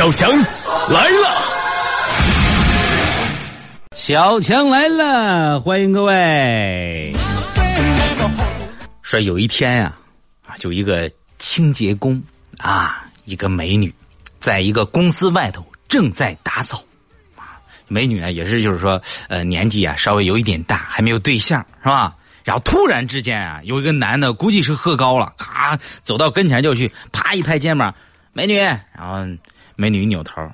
小强来了，小强来了，欢迎各位。说有一天呀、啊，就一个清洁工啊，一个美女，在一个公司外头正在打扫。啊，美女呢也是就是说，呃，年纪啊稍微有一点大，还没有对象，是吧？然后突然之间啊，有一个男的估计是喝高了，咔走到跟前就去，啪一拍肩膀，美女。然后美女一扭头，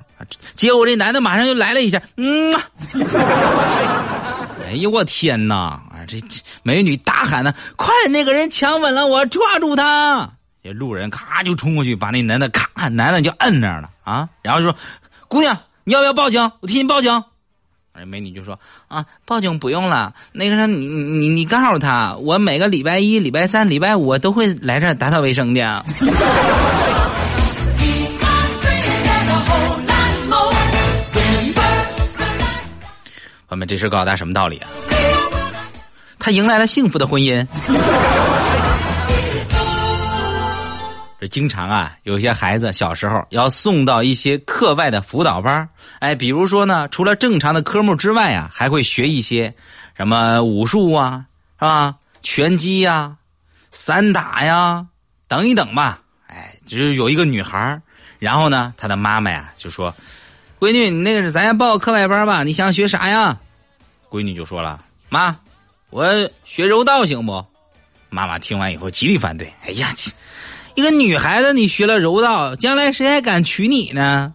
结果这男的马上就来了一下，嗯、啊。哎呦我天哪！啊，这这美女大喊呢：“快，那个人强吻了我，抓住他！”这路人咔就冲过去，把那男的咔，男的就摁那儿了啊。然后就说：“姑娘，你要不要报警？我替你报警。”哎，美女就说：“啊，报警不用了。那个啥，你你你告诉他，我每个礼拜一、礼拜三、礼拜五都会来这儿打扫卫生的。”我们这是告诉他什么道理啊？他迎来了幸福的婚姻。这经常啊，有些孩子小时候要送到一些课外的辅导班哎，比如说呢，除了正常的科目之外啊，还会学一些什么武术啊，是吧？拳击呀、散打呀，等一等吧。哎，就是有一个女孩然后呢，她的妈妈呀就说。闺女，你那个是咱先报个课外班吧？你想学啥呀？闺女就说了：“妈，我学柔道行不？”妈妈听完以后极力反对。哎呀，一个女孩子你学了柔道，将来谁还敢娶你呢？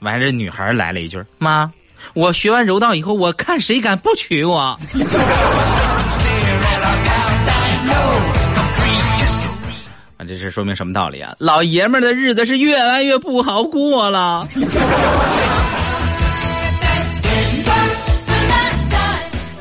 完这，女孩来了一句：“妈，我学完柔道以后，我看谁敢不娶我。”这是说明什么道理啊？老爷们儿的日子是越来越不好过了。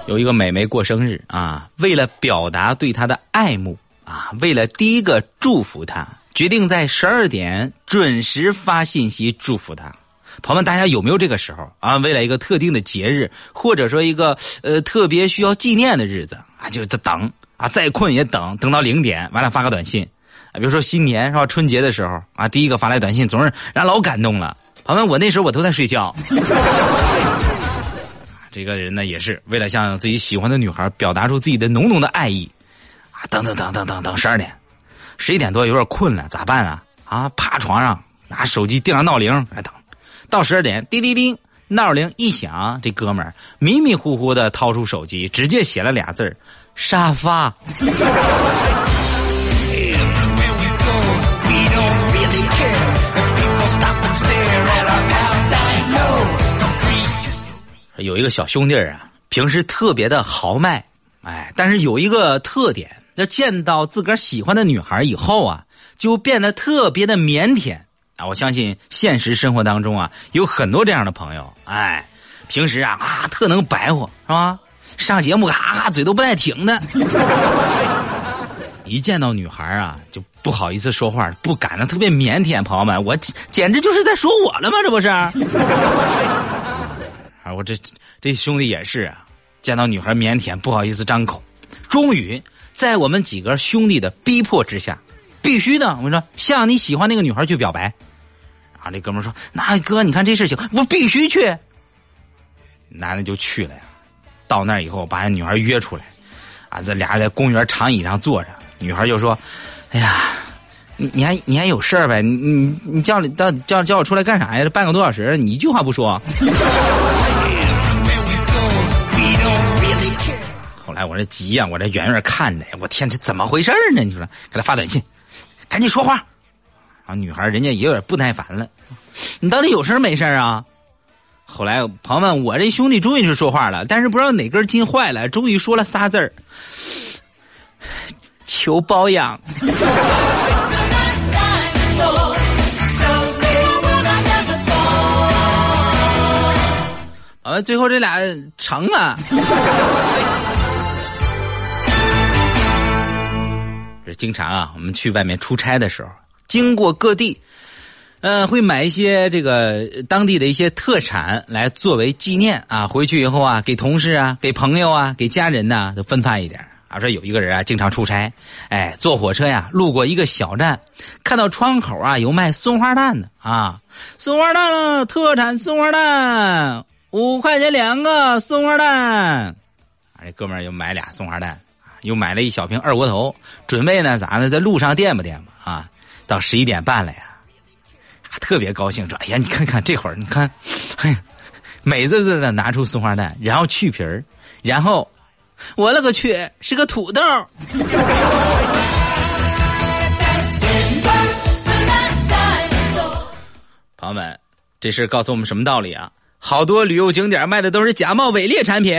有一个美眉过生日啊，为了表达对她的爱慕啊，为了第一个祝福她，决定在十二点准时发信息祝福她。朋友们，大家有没有这个时候啊？为了一个特定的节日，或者说一个呃特别需要纪念的日子啊，就等啊，再困也等，等到零点，完了发个短信。啊比如说新年是吧？春节的时候啊，第一个发来短信，总是让老感动了。朋友们，我那时候我都在睡觉。这个人呢，也是为了向自己喜欢的女孩表达出自己的浓浓的爱意，啊，等等等等等等，十二点，十一点多有点困了，咋办啊？啊，趴床上拿手机定上闹铃来等，到十二点，滴滴滴，闹铃一响，这哥们儿迷迷糊糊的掏出手机，直接写了俩字儿沙发。有一个小兄弟啊，平时特别的豪迈，哎，但是有一个特点，要见到自个儿喜欢的女孩以后啊，就变得特别的腼腆啊。我相信现实生活当中啊，有很多这样的朋友，哎，平时啊啊特能白活是吧？上节目啊啊嘴都不带停的，一见到女孩啊就不好意思说话，不敢的，特别腼腆。朋友们，我简直就是在说我了吗？这不是？啊，我这这兄弟也是啊，见到女孩腼腆，不好意思张口。终于在我们几个兄弟的逼迫之下，必须的，我跟你说，向你喜欢那个女孩去表白。啊，这哥们说：“那哥，你看这事情，我必须去。”男的就去了呀。到那以后，把那女孩约出来，啊，这俩在公园长椅上坐着。女孩就说：“哎呀，你你还你还有事儿呗？你你你叫你到叫叫我出来干啥呀？这半个多小时，你一句话不说。” 我这急呀、我这远远看着，我天，这怎么回事呢？你说，给他发短信，赶紧说话。然后女孩人家也有点不耐烦了，你到底有事没事啊？后来朋友们，我这兄弟终于是说话了，但是不知道哪根筋坏了，终于说了仨字儿：求包养。完了，最后这俩成了。经常啊，我们去外面出差的时候，经过各地，呃，会买一些这个当地的一些特产来作为纪念啊。回去以后啊，给同事啊、给朋友啊、给家人呐、都分发一点啊，说有一个人啊，经常出差，哎，坐火车呀，路过一个小站，看到窗口啊有卖松花蛋的啊，松花蛋了，特产松花蛋，五块钱两个松花蛋。啊这哥们儿又买俩松花蛋，又买了一小瓶二锅头，准备呢咋呢，在路上垫吧垫吧啊。到十一点半了呀，特别高兴说：“哎呀，你看看这会儿，你看，嘿，美滋滋的拿出松花蛋，然后去皮儿，然后。”我勒个去，是个土豆！朋友们，这事告诉我们什么道理啊？好多旅游景点卖的都是假冒伪劣产品。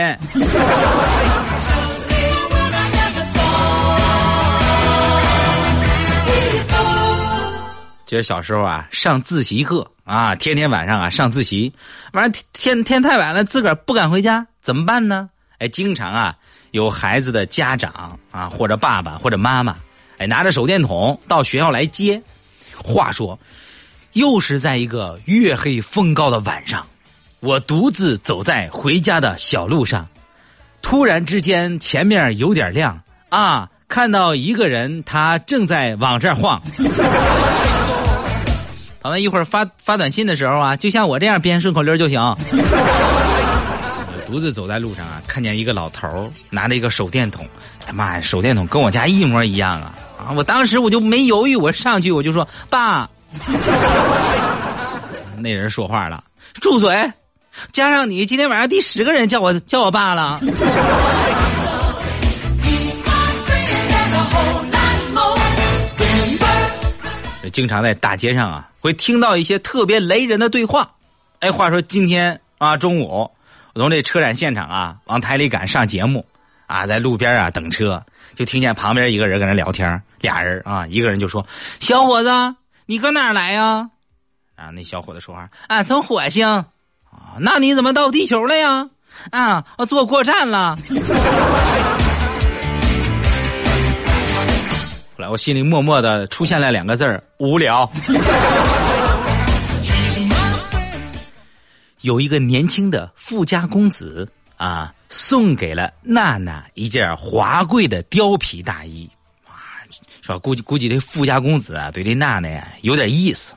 就是小时候啊，上自习课啊，天天晚上啊上自习，完了天天太晚了，自个儿不敢回家，怎么办呢？哎，经常啊。有孩子的家长啊，或者爸爸或者妈妈，哎，拿着手电筒到学校来接。话说，又是在一个月黑风高的晚上，我独自走在回家的小路上，突然之间前面有点亮啊，看到一个人，他正在往这儿晃。朋友一会儿发发短信的时候啊，就像我这样编顺口溜就行。独自走在路上啊，看见一个老头拿着一个手电筒，哎妈呀，手电筒跟我家一模一样啊！啊，我当时我就没犹豫，我上去我就说：“爸。”那人说话了：“住嘴！加上你，今天晚上第十个人叫我叫我爸了。”经常在大街上啊，会听到一些特别雷人的对话。哎，话说今天啊，中午。我从这车展现场啊，往台里赶上节目，啊，在路边啊等车，就听见旁边一个人跟那聊天，俩人啊，一个人就说：“小伙子，你搁哪来呀？”啊，那小伙子说话：“啊，从火星。”啊，那你怎么到地球了呀？啊，我坐过站了。我心里默默的出现了两个字儿：无聊。有一个年轻的富家公子啊，送给了娜娜一件华贵的貂皮大衣，啊，是吧？估计估计这富家公子啊，对这娜娜呀有点意思。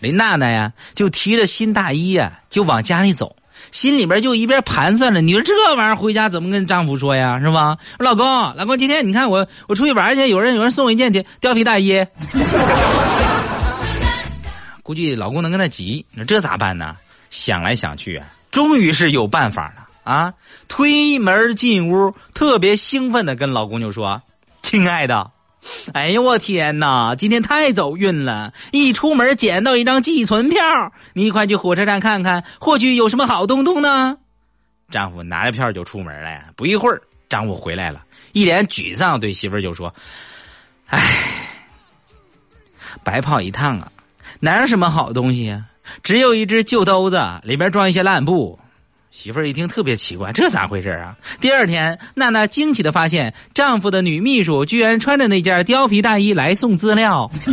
这娜娜呀，就提着新大衣呀，就往家里走，心里边就一边盘算着：你说这玩意儿回家怎么跟丈夫说呀？是吧？老公，老公，今天你看我我出去玩去，有人有人送我一件貂貂皮大衣，估计老公能跟他急，那这咋办呢？想来想去啊，终于是有办法了啊！推门进屋，特别兴奋的跟老公就说：“亲爱的，哎呦我天哪，今天太走运了！一出门捡到一张寄存票，你快去火车站看看，或许有什么好东东呢。”丈夫拿着票就出门了呀。不一会儿，丈夫回来了，一脸沮丧，对媳妇就说：“哎，白跑一趟啊，哪有什么好东西呀？”只有一只旧兜子，里边装一些烂布。媳妇儿一听特别奇怪，这咋回事啊？第二天，娜娜惊奇的发现，丈夫的女秘书居然穿着那件貂皮大衣来送资料。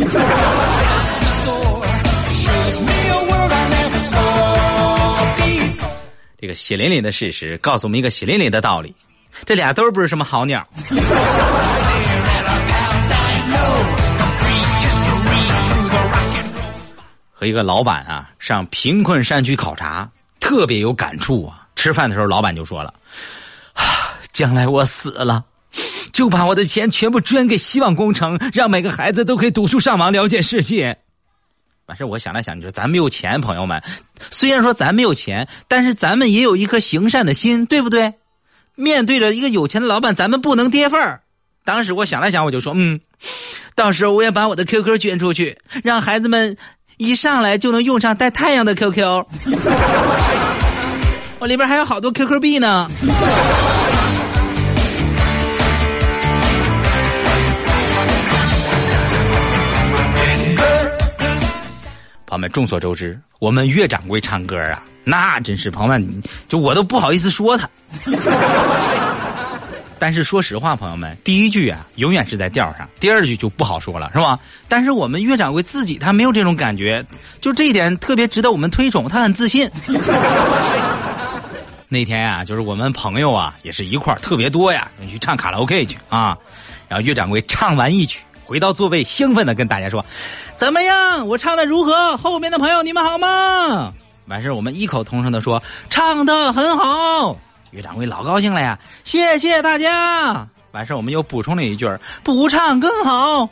这个血淋淋的事实告诉我们一个血淋淋的道理：这俩都不是什么好鸟。和一个老板啊上贫困山区考察，特别有感触啊。吃饭的时候，老板就说了：“将来我死了，就把我的钱全部捐给希望工程，让每个孩子都可以读书上网，了解世界。”完事我想了想，你说咱没有钱，朋友们，虽然说咱没有钱，但是咱们也有一颗行善的心，对不对？面对着一个有钱的老板，咱们不能跌份儿。当时我想了想，我就说：“嗯，到时候我也把我的 QQ 捐出去，让孩子们。”一上来就能用上带太阳的 QQ，我里边还有好多 QQ 币呢。朋友们，众所周知，我们岳掌柜唱歌啊，那真是朋友们，就我都不好意思说他。但是说实话，朋友们，第一句啊，永远是在调上；第二句就不好说了，是吧？但是我们岳掌柜自己他没有这种感觉，就这一点特别值得我们推崇。他很自信。那天啊，就是我们朋友啊，也是一块儿特别多呀，去唱卡拉 OK 去啊。然后岳掌柜唱完一曲，回到座位，兴奋的跟大家说：“怎么样？我唱的如何？后面的朋友你们好吗？”完事我们异口同声的说：“唱的很好。”岳掌柜老高兴了呀，谢谢大家。完事我们又补充了一句：“不唱更好。”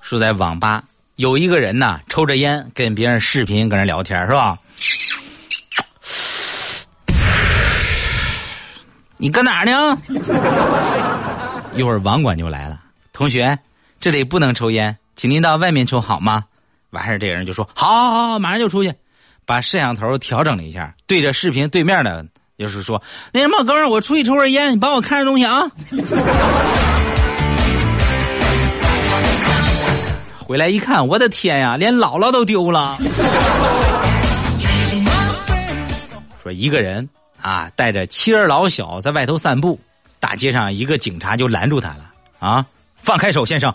说在网吧，有一个人呐，抽着烟跟别人视频跟人聊天，是吧？你搁哪儿呢？一会儿网管就来了，同学，这里不能抽烟，请您到外面抽好吗？完事儿，这个人就说：好，好，好，马上就出去。把摄像头调整了一下，对着视频对面的，就是说，那什么，哥们儿，我出去抽根烟，你帮我看着东西啊。回来一看，我的天呀，连姥姥都丢了。说一个人啊，带着妻儿老小在外头散步，大街上一个警察就拦住他了啊！放开手，先生！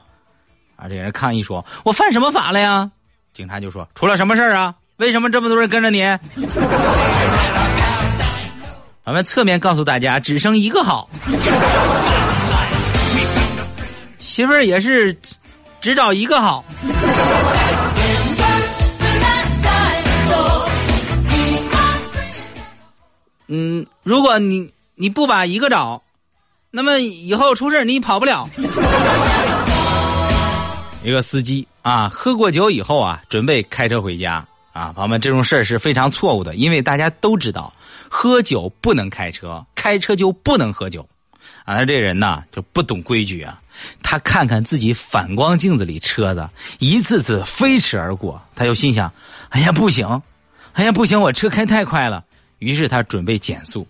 啊，这人抗议说：“我犯什么法了呀？”警察就说：“出了什么事儿啊？为什么这么多人跟着你？” 咱们侧面告诉大家，只生一个好。媳妇儿也是。只找一个好。嗯，如果你你不把一个找，那么以后出事你跑不了。一个司机啊，喝过酒以后啊，准备开车回家啊，朋友们，这种事儿是非常错误的，因为大家都知道，喝酒不能开车，开车就不能喝酒。啊，他这人呐就不懂规矩啊！他看看自己反光镜子里车子一次次飞驰而过，他就心想：“哎呀，不行！哎呀，不行！我车开太快了。”于是他准备减速，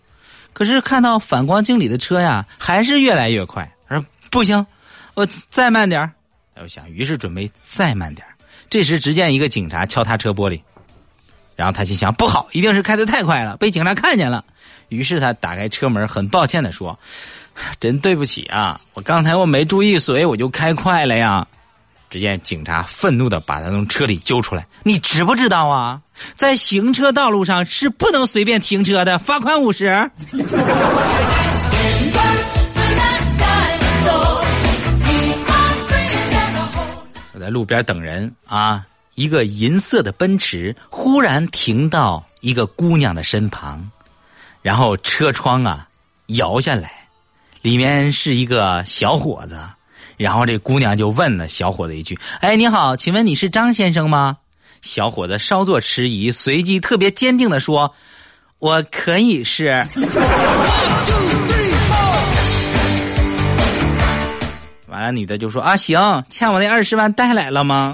可是看到反光镜里的车呀，还是越来越快。他说：“不行，我再慢点他就想，于是准备再慢点这时，只见一个警察敲他车玻璃，然后他心想：“不好，一定是开的太快了，被警察看见了。”于是他打开车门，很抱歉的说。真对不起啊！我刚才我没注意，所以我就开快了呀。只见警察愤怒的把他从车里揪出来：“你知不知道啊？在行车道路上是不能随便停车的，罚款五十。”路边等人啊，一个银色的奔驰忽然停到一个姑娘的身旁，然后车窗啊摇下来。里面是一个小伙子，然后这姑娘就问了小伙子一句：“哎，你好，请问你是张先生吗？”小伙子稍作迟疑，随即特别坚定的说：“我可以是。” 完了，女的就说：“啊，行，欠我那二十万带来了吗？”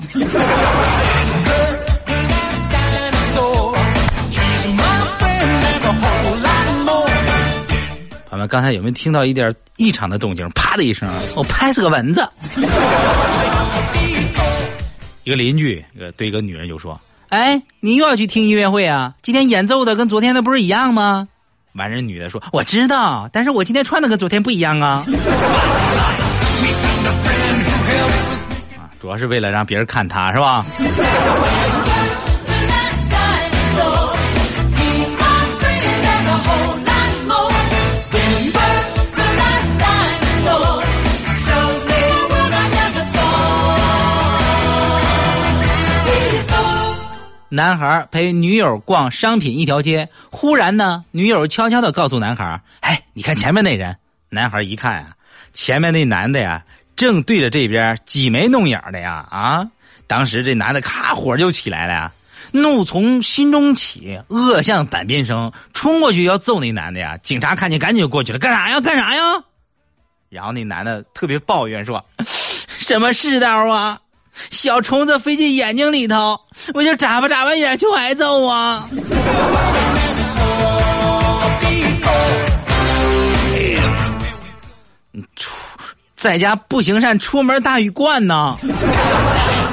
朋友们刚才有没有听到一点异常的动静？啪的一声，我拍死个蚊子。一个邻居对一个女人就说：“哎，你又要去听音乐会啊？今天演奏的跟昨天的不是一样吗？”完人女的说：“我知道，但是我今天穿的跟昨天不一样啊。”主要是为了让别人看他是吧？男孩陪女友逛商品一条街，忽然呢，女友悄悄的告诉男孩：“哎，你看前面那人。”男孩一看啊，前面那男的呀，正对着这边挤眉弄眼的呀啊！当时这男的咔火就起来了呀，怒从心中起，恶向胆边生，冲过去要揍那男的呀。警察看见赶紧就过去了，干啥呀？干啥呀？然后那男的特别抱怨说：“ 什么世道啊？”小虫子飞进眼睛里头，我就眨巴眨巴眼就挨揍啊！在家不行善，出门大雨灌呢。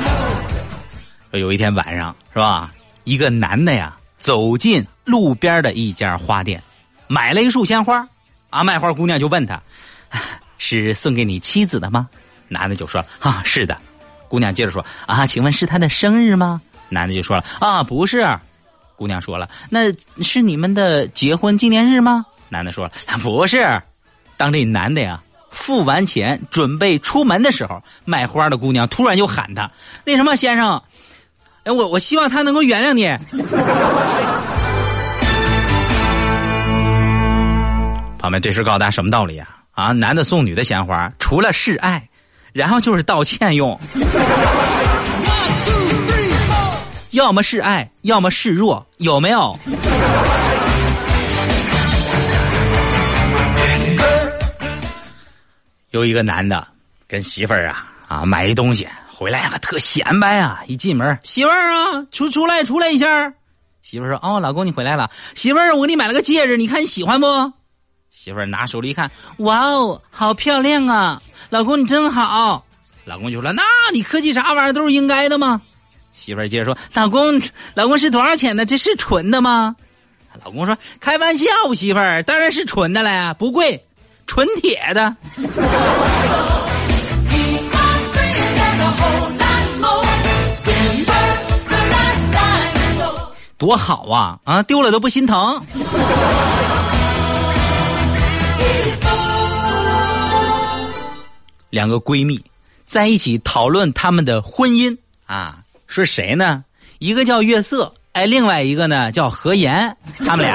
有一天晚上是吧？一个男的呀，走进路边的一家花店，买了一束鲜花。啊，卖花姑娘就问他：“ 是送给你妻子的吗？”男的就说：“啊，是的。”姑娘接着说：“啊，请问是他的生日吗？”男的就说了：“啊，不是。”姑娘说了：“那是你们的结婚纪念日吗？”男的说了：“ 不是。”当这男的呀付完钱准备出门的时候，卖花的姑娘突然就喊他：“那什么先生，哎，我我希望他能够原谅你。”旁边，这是告诉大家什么道理啊？啊，男的送女的鲜花，除了示爱。然后就是道歉用，要么示爱，要么示弱，有没有？有一个男的跟媳妇儿啊啊买一东西回来啊特显摆啊，一进门媳妇儿啊出出来出来一下，媳妇儿说哦老公你回来了，媳妇儿我给你买了个戒指，你看你喜欢不？媳妇儿拿手里一看，哇哦好漂亮啊！老公，你真好。老公就说：“那你客气啥玩意儿都是应该的吗？”媳妇儿接着说：“老公，老公是多少钱的？这是纯的吗？”老公说：“开玩笑，媳妇儿当然是纯的了，不贵，纯铁的。”多好啊！啊，丢了都不心疼。两个闺蜜在一起讨论他们的婚姻啊，说谁呢？一个叫月色，哎，另外一个呢叫何言。他们俩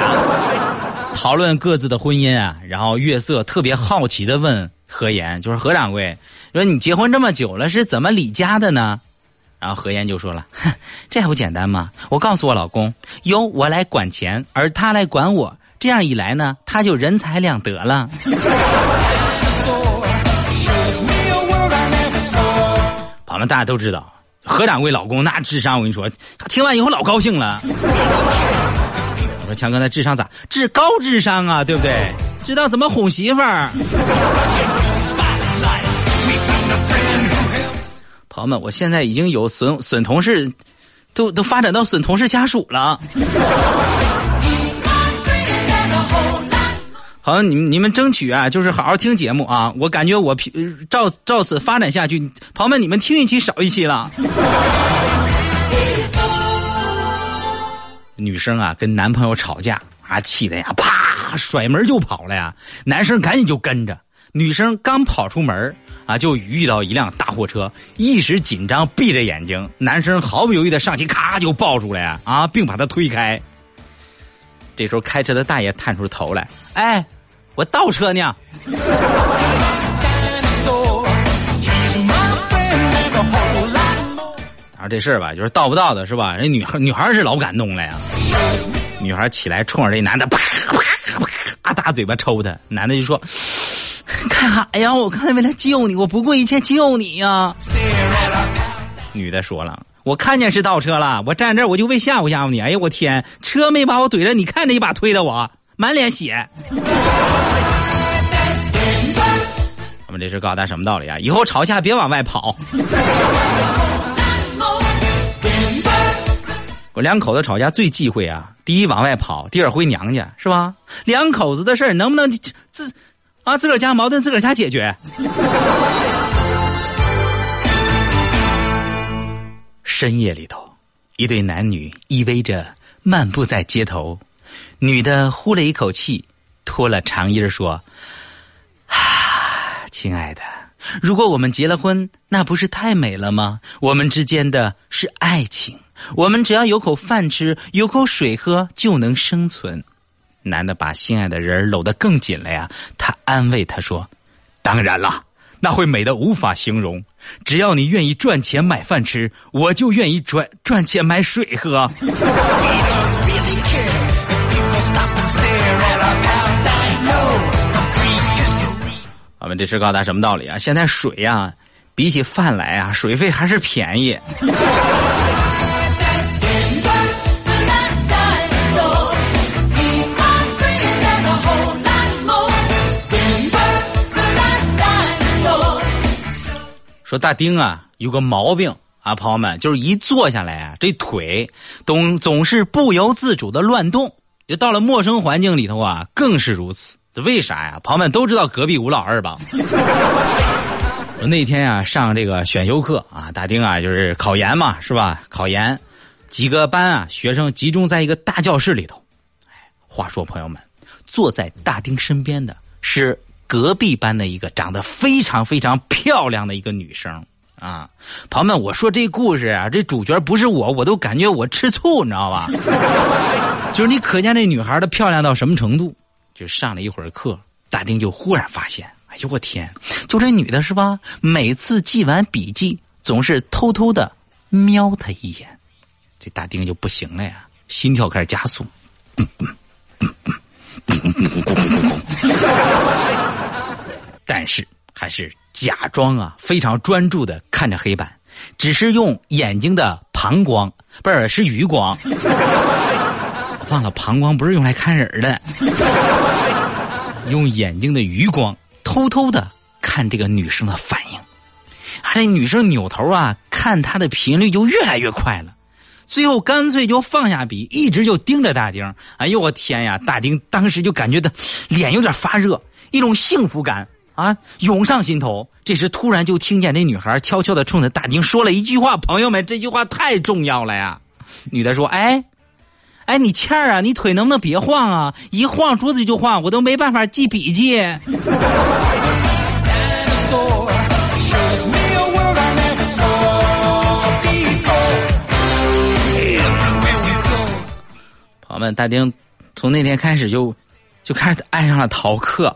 讨论各自的婚姻啊。然后月色特别好奇的问何言，就是何掌柜，说你结婚这么久了，是怎么理家的呢？然后何言就说了，哼，这还不简单吗？我告诉我老公，由我来管钱，而他来管我，这样一来呢，他就人财两得了。朋友们，大家都知道何掌柜老公那智商，我跟你说，他听完以后老高兴了。说强哥，那智商咋？智高智商啊，对不对？知道怎么哄媳妇儿。朋友们，我现在已经有损损同事，都都发展到损同事家属了。好，你们你们争取啊，就是好好听节目啊！我感觉我照照此发展下去，朋友们，你们听一期少一期了。女生啊，跟男朋友吵架啊，气的呀，啪甩门就跑了呀。男生赶紧就跟着，女生刚跑出门啊，就遇到一辆大货车，一时紧张闭着眼睛，男生毫不犹豫的上去，咔就抱住了呀，啊，并把他推开。这时候开车的大爷探出头来，哎。我倒车呢，这事儿吧，就是倒不倒的是吧？人女孩女孩是老感动了呀，女孩起来冲着这男的啪啪啪啪大嘴巴抽他，男的就说：“干啥呀？我刚才为了救你，我不顾一切救你呀。”女的说了：“我看见是倒车了，我站这儿我就为吓唬吓唬你。哎呀，我天，车没把我怼着，你看这一把推的我。”满脸血，我们这是告诉大家什么道理啊？以后吵架别往外跑。我两口子吵架最忌讳啊，第一往外跑，第二回娘家，是吧？两口子的事儿能不能自啊自个儿家矛盾自个儿家解决？深夜里头，一对男女依偎着漫步在街头。女的呼了一口气，脱了长衣说：“啊，亲爱的，如果我们结了婚，那不是太美了吗？我们之间的是爱情，我们只要有口饭吃，有口水喝，就能生存。”男的把心爱的人搂得更紧了呀，他安慰他说：“当然了，那会美的无法形容。只要你愿意赚钱买饭吃，我就愿意赚赚钱买水喝。” 我们这是告诉大家什么道理啊？现在水呀，比起饭来啊，水费还是便宜。说大丁啊，有个毛病啊，朋友们，就是一坐下来啊，这腿总总是不由自主的乱动。就到了陌生环境里头啊，更是如此。这为啥呀？朋友们都知道隔壁吴老二吧？我那天啊上这个选修课啊，大丁啊就是考研嘛，是吧？考研，几个班啊学生集中在一个大教室里头。话说朋友们，坐在大丁身边的是隔壁班的一个长得非常非常漂亮的一个女生啊。朋友们，我说这故事啊，这主角不是我，我都感觉我吃醋，你知道吧？就是你可见这女孩的漂亮到什么程度？就上了一会儿课，大丁就忽然发现。哎呦我天！就这女的是吧？每次记完笔记，总是偷偷的瞄他一眼，这大丁就不行了呀，心跳开始加速。但是还是假装啊，非常专注的看着黑板，只是用眼睛的膀胱，不是是余光。忘了膀胱不是用来看人的，用眼睛的余光。偷偷的看这个女生的反应，啊，这女生扭头啊，看他的频率就越来越快了，最后干脆就放下笔，一直就盯着大丁。哎呦我天呀！大丁当时就感觉到脸有点发热，一种幸福感啊涌上心头。这时突然就听见这女孩悄悄的冲着大丁说了一句话：“朋友们，这句话太重要了呀！”女的说：“哎。”哎，你倩儿啊，你腿能不能别晃啊？一晃桌子就晃，我都没办法记笔记。朋友们，大丁从那天开始就就开始爱上了逃课。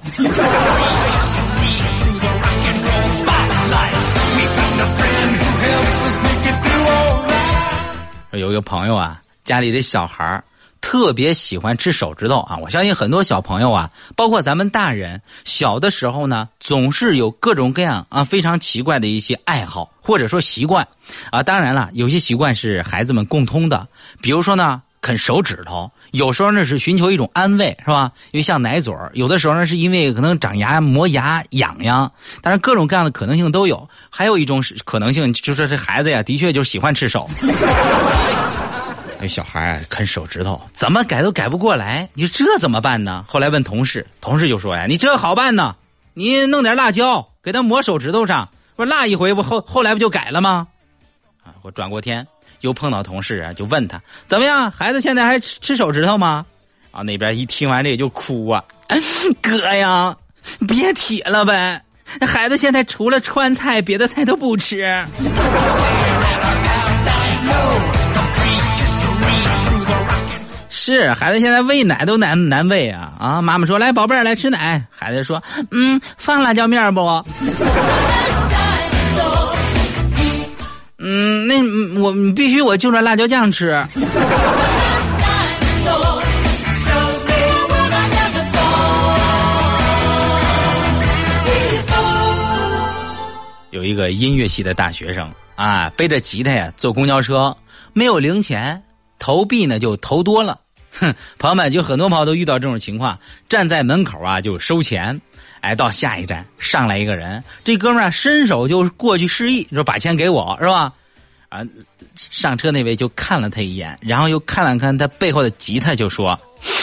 有一个朋友啊。家里的小孩特别喜欢吃手指头啊！我相信很多小朋友啊，包括咱们大人，小的时候呢，总是有各种各样啊非常奇怪的一些爱好或者说习惯啊。当然了，有些习惯是孩子们共通的，比如说呢，啃手指头，有时候呢是寻求一种安慰，是吧？因为像奶嘴有的时候呢是因为可能长牙磨牙痒痒，但是各种各样的可能性都有。还有一种可能性，就说这孩子呀，的确就喜欢吃手。那小孩啃手指头，怎么改都改不过来，你说这怎么办呢？后来问同事，同事就说呀：“你这好办呢，你弄点辣椒给他抹手指头上，不是辣一回不后后来不就改了吗？”啊，我转过天又碰到同事啊，就问他怎么样，孩子现在还吃吃手指头吗？啊，那边一听完这也就哭啊，哥呀，别提了呗，那孩子现在除了川菜，别的菜都不吃。是孩子现在喂奶都难难喂啊啊！妈妈说：“来，宝贝儿，来吃奶。”孩子说：“嗯，放辣椒面不？”嗯，那我必须我就着辣椒酱吃。有一个音乐系的大学生啊，背着吉他呀坐公交车，没有零钱，投币呢就投多了。哼，朋友们，就很多朋友都遇到这种情况，站在门口啊就收钱，哎，到下一站上来一个人，这哥们儿伸手就过去示意，说把钱给我是吧？啊，上车那位就看了他一眼，然后又看了看他背后的吉他，就说：“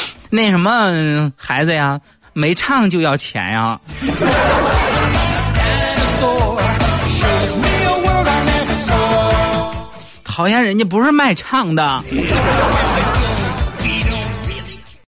那什么孩子呀，没唱就要钱呀？” 讨厌，人家不是卖唱的。